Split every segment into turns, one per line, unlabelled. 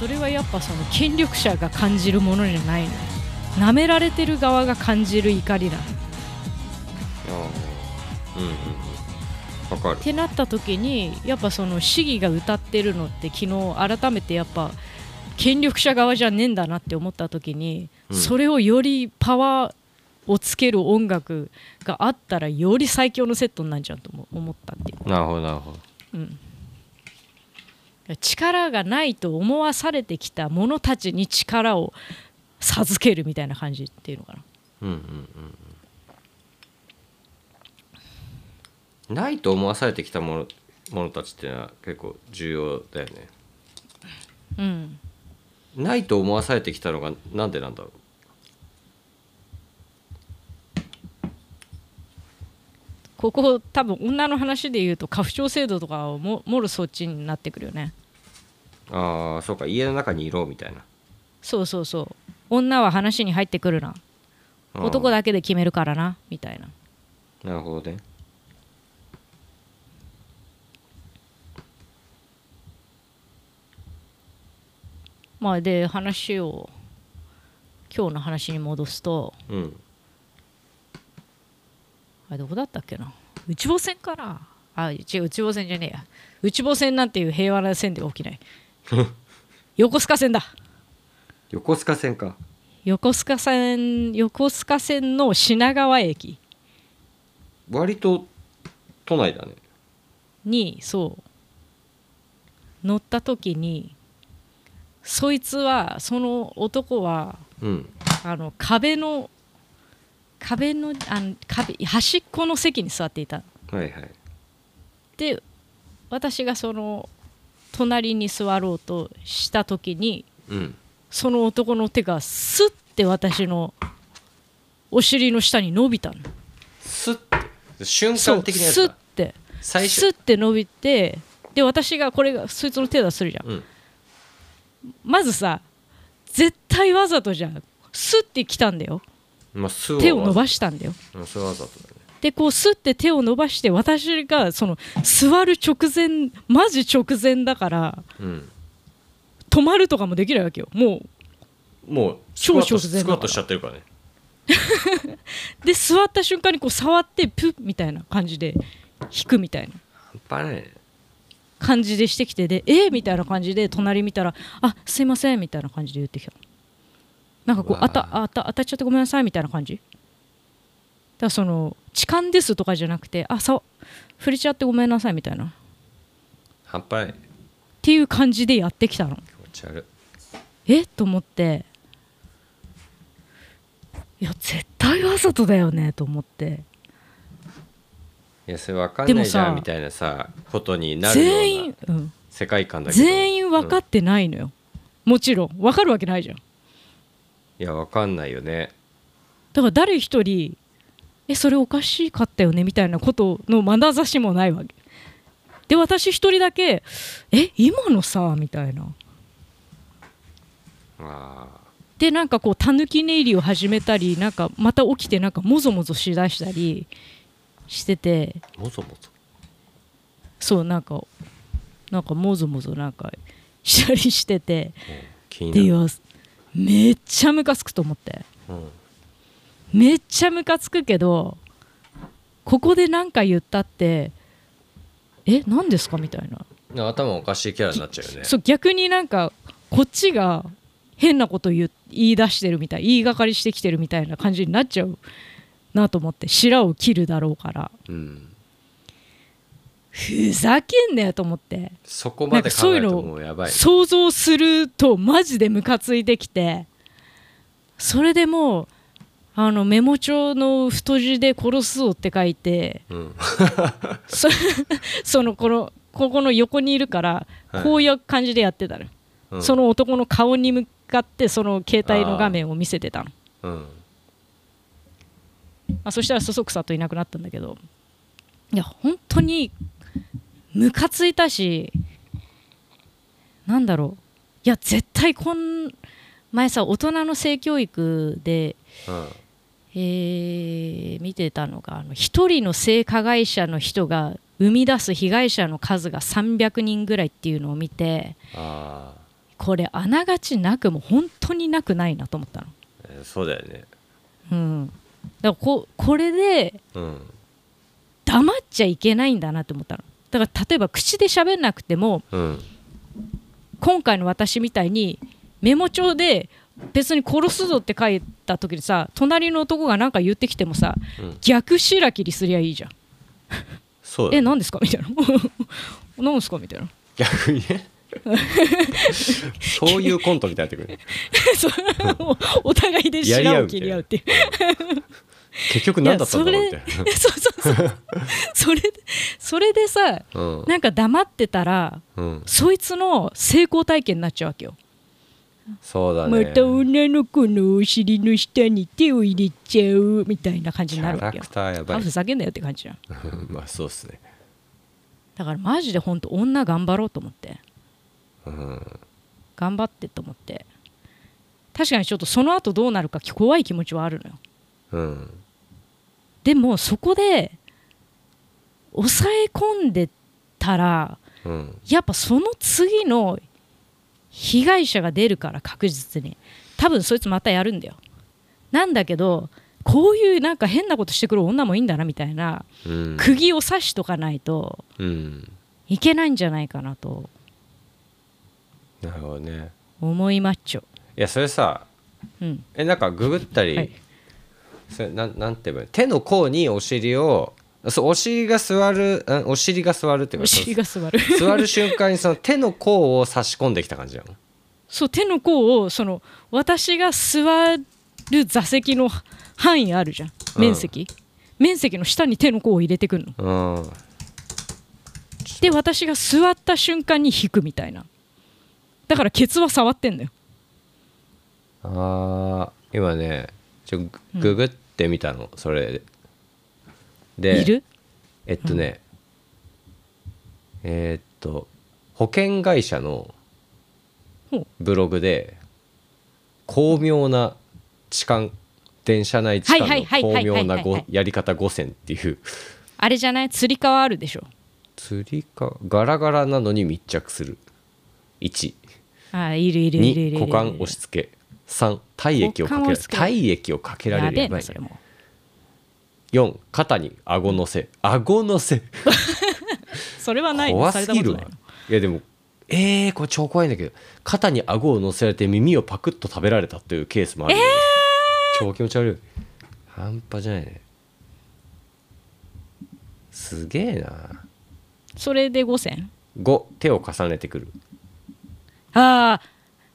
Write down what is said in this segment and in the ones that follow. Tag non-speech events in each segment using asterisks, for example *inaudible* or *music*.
それはやっぱその権力者が感じるものじゃないの。舐められてる側が感じる怒りだっ
あーうんうんうん。わかる。
てなった時にやっぱその市議が歌ってるのって昨日改めてやっぱ権力者側じゃねえんだなって思った時に、
うん。
それをよりパワーをつける音楽があったらより最強のセットになるじゃんと思思ったっていう。
なるほどなるほど。
うん、力がないと思わされてきた者たちに力を授けるみたいな感じっていうのかな。
うんうんうん。うんないと思わされてきたものものたちっていうのは結構重要だよね。
うん。
ないと思わされてきたのがなんでなんだろう
ここ多分女の話で言うと家父長制度とかをももろそっちになってくるよね。
ああそうか家の中にいろみたいな。
そうそうそう。女は話に入ってくるな。男だけで決めるからなみたいな。
なるほどね。
まあで話を今日の話に戻すと
うん
あれどこだったっけな？内房線かなあ違う内房線じゃねえや。内房線なんていう平和な線では起きない。*laughs* 横須賀線だ。
横須賀線か。
横須賀線横須賀線の品川駅。
割と都内だね。
にそう。乗った時にそいつはその男は
うん。
あの壁の壁のあの壁端っこの席に座っていた。
はいはい。
で私がその隣に座ろうとした時に
うん。
その男の手がスッて私のお尻の下に伸びたの。
スッて？瞬間的なやつだ。
スッて。
最初。
スッて伸びてで私がこれがそいつの手だとするじゃん。
うん。
まずさ絶対わざとじゃん。スッて来たんだよ
まあス
手を伸ば
し
したんだよ。
だね。
でこうスッて手を伸ばして私がその座る直前マジ直前だから
うん
止まるとかもできないわけよ。もう
もう
超直前
スクワットしちゃってるからね。*laughs*
で座った瞬間にこう触ってプッみたいな感じで引くみたいな。
半端ないね。
感じでしてきてでえーみたいな感じで隣見たらあすいませんみたいな感じで言ってきたなんかこうあたあた当たっちゃってごめんなさいみたいな感じ？だからその痴漢ですとかじゃなくてあさ触れちゃってごめんなさいみたいな。っ
半端ない。
ていう感じでやってきたの。
気持ち悪。
え？と思って。いや絶対わざとだよね。と思って。
いやそれ分かん
でもさ
ないじゃんみたいなさことになるよ
全
うな
員、うん、
世界観だけど。
全員分か
うん
ってないのよ、もちろん。分かるわけないじゃん
いや分かんないよね。
だから誰一人えそれおかしかったよね？みたいなことの眼差しもないわけ。で私一人だけえ今のさ？みたいな。
あ。
でなんかこうたぬき寝入りを始めたりなんかまた起きてなんかもぞもぞしだしたりしてて。
ーもぞもぞ？
そうなんかなんかもぞもぞなんかしたりしてて。
気になる、
でめっちゃムカつくと思って。
うん
めっちゃムカつくけどここで何か言ったってえ何ですかみたいな。
頭おかしいキャラになっちゃうよね。
そう逆になんかこっちが変なこと言い出してるみたい言いがかりしてきてるみたいな感じになっちゃうなと思って白を切るだろうから。
うん
ふざけんなよと思って。
そこまで考えるともうやばい。ね
想像するとマジでムカついてきて。それでもうあのメモ帳の太字で殺すぞって書いて。
うん。
そそのこのここの横にいるから
はい。
こういう感じでやってたの、
うん。
その男の顔に向かってその携帯の画面を見せてたの。
うん。
あそしたらそそくさといなくなったんだけど。いや本当にムカついたしなんだろう。いや絶対こん前さ大人の性教育で、
うん。
えー見てたのがあの一人の性加害者の人が生み出す被害者の数が300人ぐらいっていうのを見て
あ
これあながちなくも本当になくないなと思ったの。
えーそうだよね。
うん、だからここれで
うん。
黙っちゃいけないんだなって思ったの。だから例えば口で喋んなくても
うん。
今回の私みたいにメモ帳で別に殺すぞって書いた時にさ隣の男が何か言ってきてもさ
うん。
逆白切りすりゃいいじゃん。
そう *laughs*
え何ですか？みたいな。*laughs* 何ですか？みたいな。
逆にね。*laughs* そういうコントみたいになってくる
お互いで白を切り合うっていう
結局何だったんだろうみたい *laughs*
そうそうそうそれでそれでさ
なうん。
なんか黙ってたら
うん。
そいつの成功体験になっちゃうわけよ、
そうだね。
また女の子のお尻の下に手を入れちゃうみたいな感じ
キ
になるわけよ。
ャラクターやば
あ
い
ふざけんなよって感じじゃん。*laughs*
まあそうっすね。
だからマジで本当女頑張ろうと思って。
うん。
頑張ってと思って。確かにちょっとその後どうなるか怖い気持ちはあるのよ
うん。
でもそこで抑え込んでたら
うん。
やっぱその次の被害者が出るから確実に。多分そいつまたやるんだよ。なんだけどこういうなんか変なことしてくる女もいいんだなみたいな
うん。
釘を刺しとかないと
うん。
いけないんじゃないかなと。
なるほどね。
思いまっちょ、
いやそれさ
うん、
えなんかググったり、
はい
それなんなんて言えばいい？手の甲にお尻をそうお尻が座るんお尻が座るっていう
お
か
尻が座る。
そう座る瞬間にその手の甲を差し込んできた感じなの？
そう手の甲をその私が座る座席の範囲あるじゃん。面積、面積の下に手の甲を入れてくるの。
うん。
で私が座った瞬間に引くみたいな。だからケツは触ってんだよ。
あー今ねちょグググってみたの、それ。で
いる？
えっとね、えーっと保険会社の
ほう。
ブログで巧妙な痴漢電車内痴漢の
はいはいはいはい
巧妙なご
はい。はい
やり方5選っていう。
あれじゃない？つり革あるでしょ。
釣りかガラガラなのに密着する。1
あーいるいるいるいるいる
2股間押し付け3体液をかけられ
股間押し付け
体液をかけられる。やば
いそれも
4肩に顎乗せ。顎乗せ。*laughs*
それはない
怖すぎるわ。いやでもえー、これ超怖いんだけど。肩に顎を乗せられて耳をパクッと食べられたっていうケースもあるよ、超気持ち悪い。半端じゃないね。すげえな。
それで5選
5手を重ねてくる。
ああ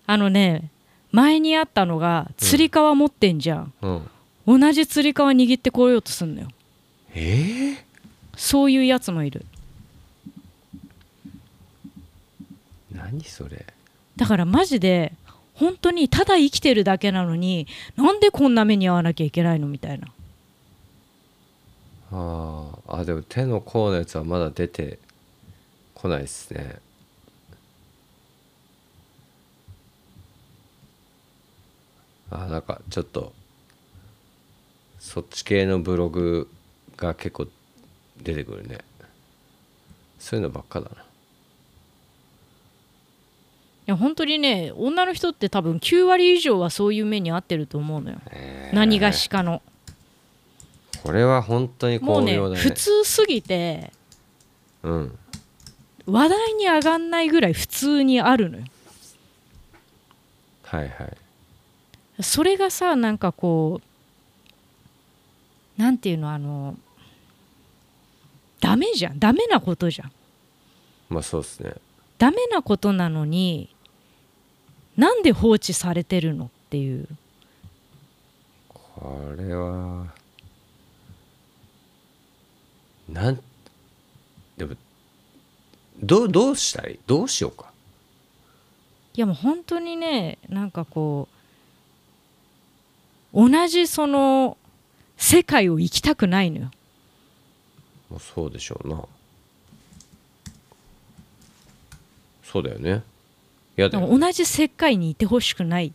あのね前にあったのがつり革持ってんじゃん、
うん。
同じつり革握ってこようとすんのよ。
えー、
そういうやつもいる。
何それ？
だからマジで本当にただ生きてるだけなのになんでこんな目に遭わなきゃいけないのみたいな。
あー。あでも手の甲のやつはまだ出てこないですねあなんかちょっとそっち系のブログが結構出てくるね。そういうのばっかだな。い
や本当にね女の人って多分9割以上はそういう目に遭ってると思うのよ、何がしかの。
これは本当に
もうね
巧妙だね。
普通すぎて
うん。
話題に上がんないぐらい普通にあるのよ。
はいはい
それがさなんかこうなんていうのあのダメじゃん。ダメなことじゃん。
まあそうですね。
ダメなことなのになんで放置されてるのっていう。
これはなんでもどうどうしたい？どうしようか。
いやもう本当にねなんかこう同じその世界を生きたくないのよ。
そうでしょうな。そうだよね。やだよね
同じ世界にいてほしくないっ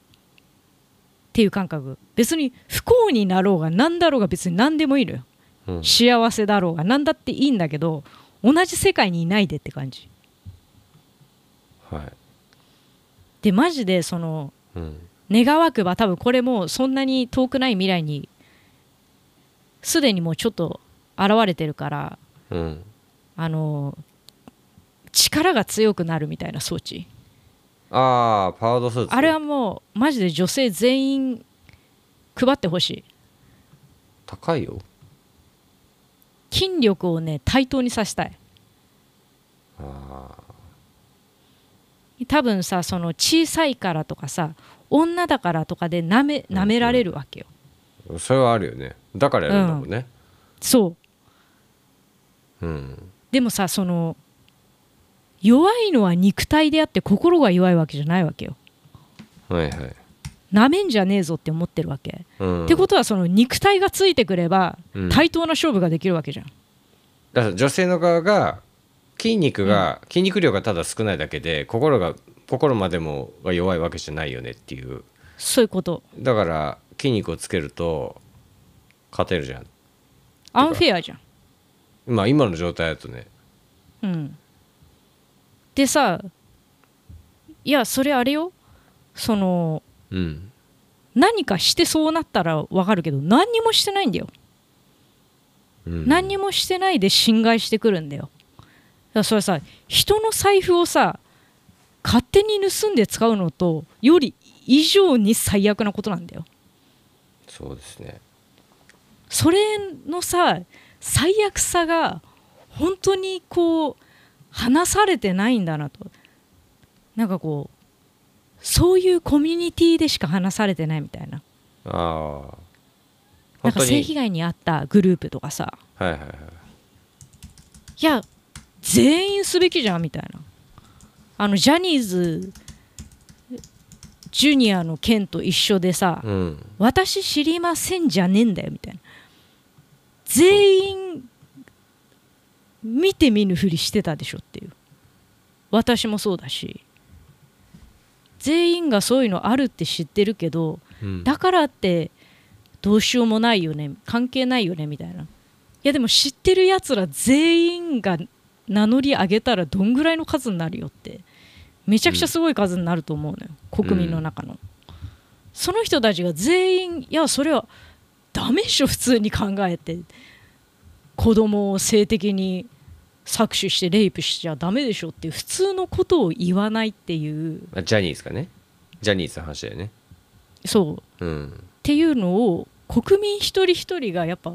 ていう感覚。別に不幸になろうが何だろうが別に何でもいいのよ。
うん。
幸せだろうが何だっていいんだけど同じ世界にいないでって感じ。
はい。
でマジでその
うん
願わくば多分これもうそんなに遠くない未来にすでにもうちょっと現れてるから
うん。
あの力が強くなるみたいな装置。
ああパワードスーツ。
あれはもうマジで女性全員配ってほしい。
高いよ。
筋力をね対等にさせたい。
あ
多分さその小さいからとかさ女だからとかでなめ舐められるわけよ、
あそれはあるよね。だからやるんだもんね。
そう。
うん。
でもさその弱いのは肉体であって心が弱いわけじゃないわけよ。
はいはい。
なめんじゃねえぞって思ってるわけ、
うん。
ってことはその肉体がついてくれば
うん。
対等な勝負ができるわけじゃん、
だから女性の側が筋肉が、筋肉量がただ少ないだけで心が心までもが弱いわけじゃないよねっていう。
そういうこと。
だから筋肉をつけると勝てるじゃん。
アンフェアじゃん。
まあ今の状態だとね。
うん。でさいやそれあれよ。その
うん。
何かしてそうなったらわかるけど何にもしてないんだよ、
うん。
何にもしてないで侵害してくるんだよ。だからそれさ人の財布をさ勝手に盗んで使うのとより以上に最悪なことなんだよ。
そうですね。
それのさ最悪さが本当にこう話されてないんだなと。なんかこうそういうコミュニティでしか話されてないみたいな。
ああ
なんか性被害に遭ったグループとかさ。
はいはいはい。
いや全員すべきじゃんみたいなあのジャニーズジュニアの件と一緒でさ、
うん。
私知りませんじゃねえんだよみたいな。全員見て見ぬふりしてたでしょっていう。私もそうだし。全員がそういうのあるって知ってるけど
うん。
だからってどうしようもないよね関係ないよねみたいな。いやでも知ってるやつら全員が名乗り上げたらどんぐらいの数になるよってめちゃくちゃすごい数になると思うのよ、国民の中の、その人たちが全員いやそれはダメっしょ普通に考えて。子供を性的に搾取してレイプしちゃダメでしょっていう普通のことを言わないっていう。
あジャニーズかね。ジャニーズの話だよね。
そう。
うん。
っていうのを国民一人一人がやっぱ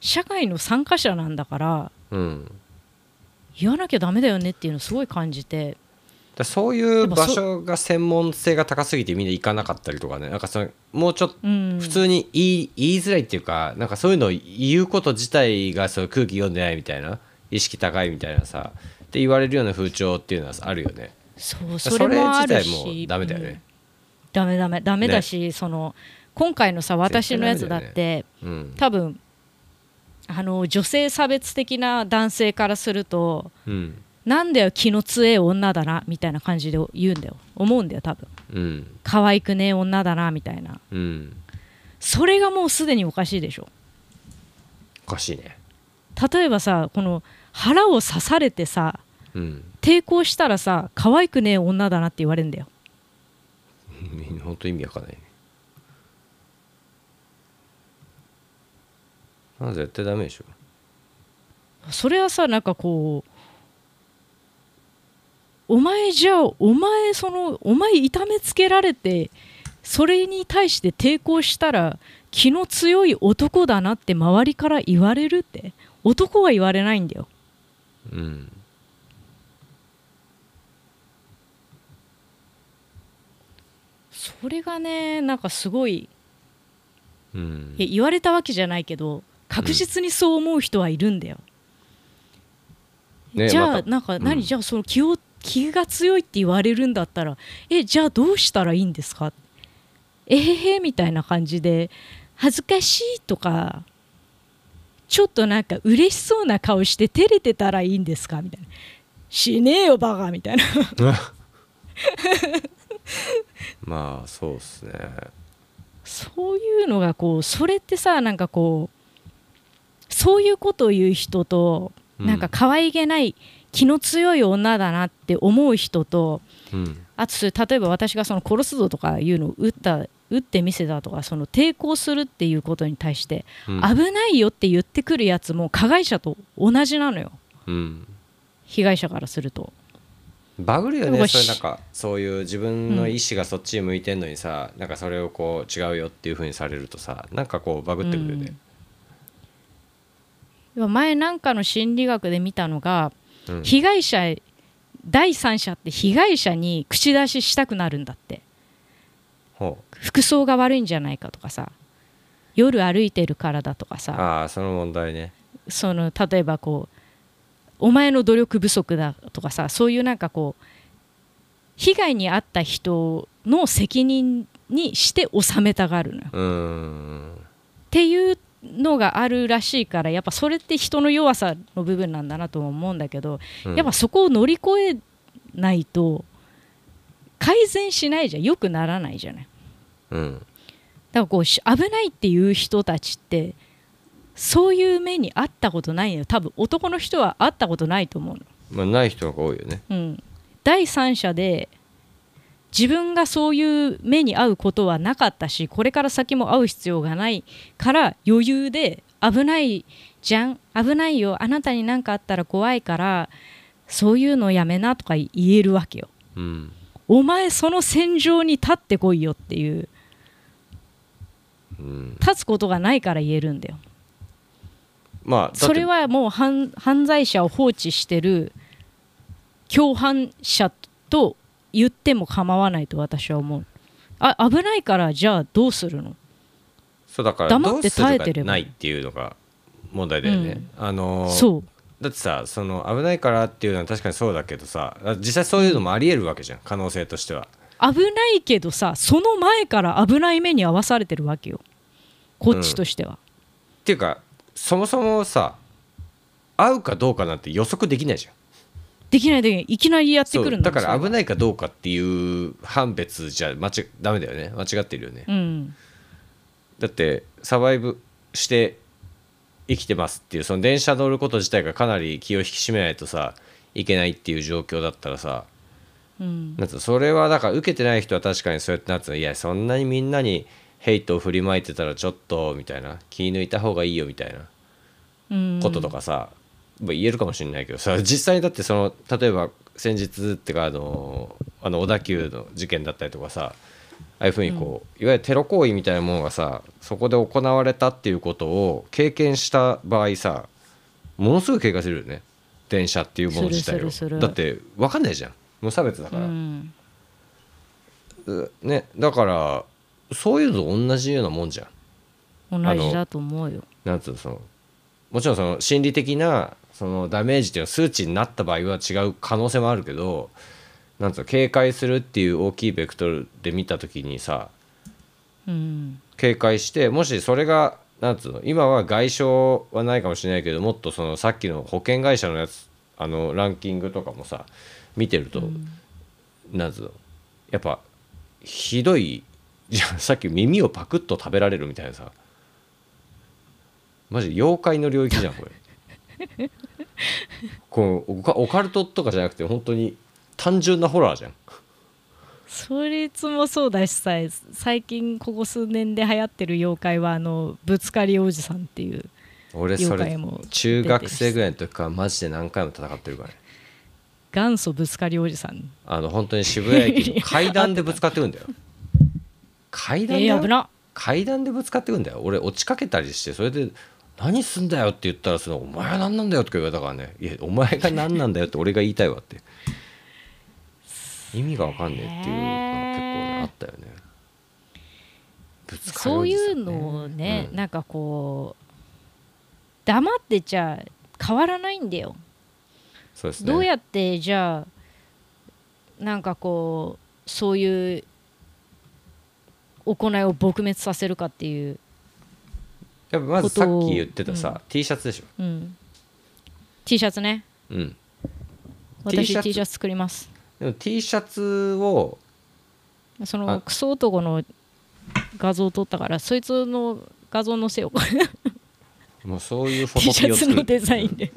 社会の参加者なんだから
うん。
言わなきゃダメだよねっていうのをすごい感じて
だそういう場所が専門性が高すぎてみんな行かなかったりとかね。なんかそのもうちょっと
うん。
普通に言い言いづらいっていうかなんかそういうのを言うこと自体がそう空気読んでないみたいな意識高いみたいなさって言われるような風潮っていうのはあるよね。
そう
そ
それもある
自体も
し
ダメだよね。
うん。ダメダメダメだし、その今回のさ私のやつだって、
うん。
多分あの女性差別的な男性からすると
うん
なんだよ気の強い女だなみたいな感じで言うんだよ。思うんだよ多分。
うん。
可愛くねえ女だなみたいな。
うん。
それがもうすでにおかしいでしょ。
おかしいね。
例えばさこの腹を刺されてさ
うん。
抵抗したらさ可愛くねえ女だなって言われるんだよ。
本当意味わかんないね。あ絶対ダメでしょ。
それはさなんかこうお前じゃあお前そのお前痛めつけられてそれに対して抵抗したら気の強い男だなって周りから言われるって男は言われないんだよ。
うん
それがねなんかすごい
うん。
言われたわけじゃないけど確実にそう思う人はいるんだよ、じゃあ、
ねまた
なんか何、
うん。
じゃあその気を気が強いって言われるんだったらえじゃあどうしたらいいんですか？えへへみたいな感じで恥ずかしいとかちょっとなんか嬉しそうな顔して照れてたらいいんですか？みたいな。しねえよバカ！みたいな。*laughs*
まあそうっすね。
そういうのがこうそれってさなんかこうそういうことを言う人となんか可愛げない気の強い女だなって思う人と
うん。
あと例えば私がその殺すぞとかいうのを撃った撃ってみせたとかその抵抗するっていうことに対して、
うん。
危ないよって言ってくるやつも加害者と同じなのよ。
うん。
被害者からすると。
バグるよね。それなんかそういう自分の意思がそっちに向いてんのにさ、なんかそれをこう違うよっていうふうにされるとさなんかこうバグってくるよね、
うん。前なんかの心理学で見たのが
うん。
被害者第三者って被害者に口出ししたくなるんだって。
ほ
服装が悪いんじゃないかとかさ。夜歩いてるからだとか
う
さ。
ああその問題ね。
その例えばこうお前の努力不足だとかさそういうなんかこう被害に遭った人の責任にして収めたがるのよ。
うーん。
っていうのがあるらしいからやっぱそれって人の弱さの部分なんだなとも思うんだけど、
うん。
やっぱそこを乗り越えないと改善しないじゃん。よくならないじゃない。
うん。
だからこうし危ないっていう人たちってそういう目に遭ったことないのよ。多分男の人は会ったことないと思うの、
まあない人が多いよね。
うん、第三者で自分がそういう目に遭うことはなかったしこれから先も会う必要がないから余裕で危ないじゃん。危ないよあなたに何かあったら怖いからそういうのやめなとか言えるわけよ。
うん。
お前その戦場に立ってこいよっていう。
うん。
立つことがないから言えるんだよ。
まあ
それはもう犯犯罪者を放置してる共犯者と言っても構わないと私は思う。あ危ないからじゃあどうするの？
そうだから
黙って耐えてれば。
かないっていうのが問題だよね、あのー
そう。
だってさその危ないからっていうのは確かにそうだけどさ実際そういうのもありえるわけじゃん可能性としては。
危ないけどさその前から危ない目に遭わされてるわけよ。こっちとしては、
っていうかそもそもさ合うかどうかなんて予測できないじゃん
できないでいいきなりやってくるんだ
だから危
い
ないかどうかっていう判別じゃ間違ダメだよね。間違ってるよね、
うん。
だってサバイブして生きてますっていうその電車乗ること自体がかなり気を引き締めないとさいけないっていう状況だったらさ
うん。
なんそれはだから受けてない人は確かにそうやってなっての。いやそんなにみんなにヘイトを振りまいてたらちょっとみたいな。気抜いた方がいいよみたいな。
うん。
こととかさ、まあ言えるかもしれないけどさ実際だってその例えば先日ってかあのあの小田急の事件だったりとかさああいうふうにこう、いわゆるテロ行為みたいなものがさそこで行われたっていうことを経験した場合さものすごい警戒するよね。電車っていうもの自体を。だって分かんないじゃん。無差別だか
う
ら、
ん。
うねだからそういうのと同じようなもんじゃん。
同じだと思うよ。
なんつうのそのもちろんその心理的なそのダメージっていうのは数値になった場合は違う可能性もあるけどなんつうの警戒するっていう大きいベクトルで見た時にさ
うん。
警戒してもしそれがなんつうの今は外傷はないかもしれないけどもっとそのさっきの保険会社のやつあのランキングとかもさ見てると、なんつうのやっぱひどいじゃあさっき耳をパクッと食べられるみたいなさ。マジ妖怪の領域じゃんこれ *laughs* *laughs* こうオカオカルトとかじゃなくて本当に単純なホラーじゃん。
そいつもそうだしさ最近ここ数年で流行ってる妖怪はあのぶつかりおじさんっていう
俺それ中学生ぐらいの時からマジで何回も戦ってるからね。
元祖ぶつかりおじさん。
あの本当に渋谷駅の階段でぶつかってくんだよ。階 *laughs*
え
段だよ
ー、危な。
階段でぶつかってくんだよ。俺落ちかけたりしてそれで「何すんだよ」って言ったらその「お前は何なんだよ」とか言われたからね「いやお前が何なんだよ」って俺が言いたいわって。意味が分かんねえっていうのが結構ねあったよね。ぶつかり
そういうのをね、
うん。
なんかこう黙ってちゃ変わらないんだよ、
そうですね。
どうやってじゃあなんかこうそういう行いを撲滅させるかっていう、
やっぱまずさっき言ってたさ、T シャツでしょ。
うん、T シャツね。
うん。
私
T シャツ
シャツ作ります。
でも T シャツを
そ
あ
のクソ男の画像を撮ったからそいつの画像載せよう。*laughs*
もうそういうフォ
T
ト
シ
T を作る。
ャツのデザインで。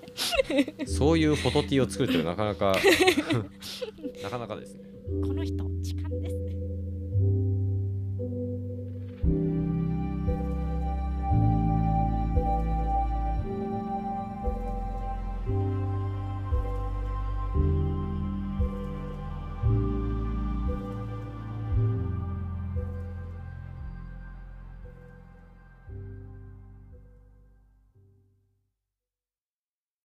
そういうフォト T を作るってなかなか *laughs* なかなかですね。
この人痴漢です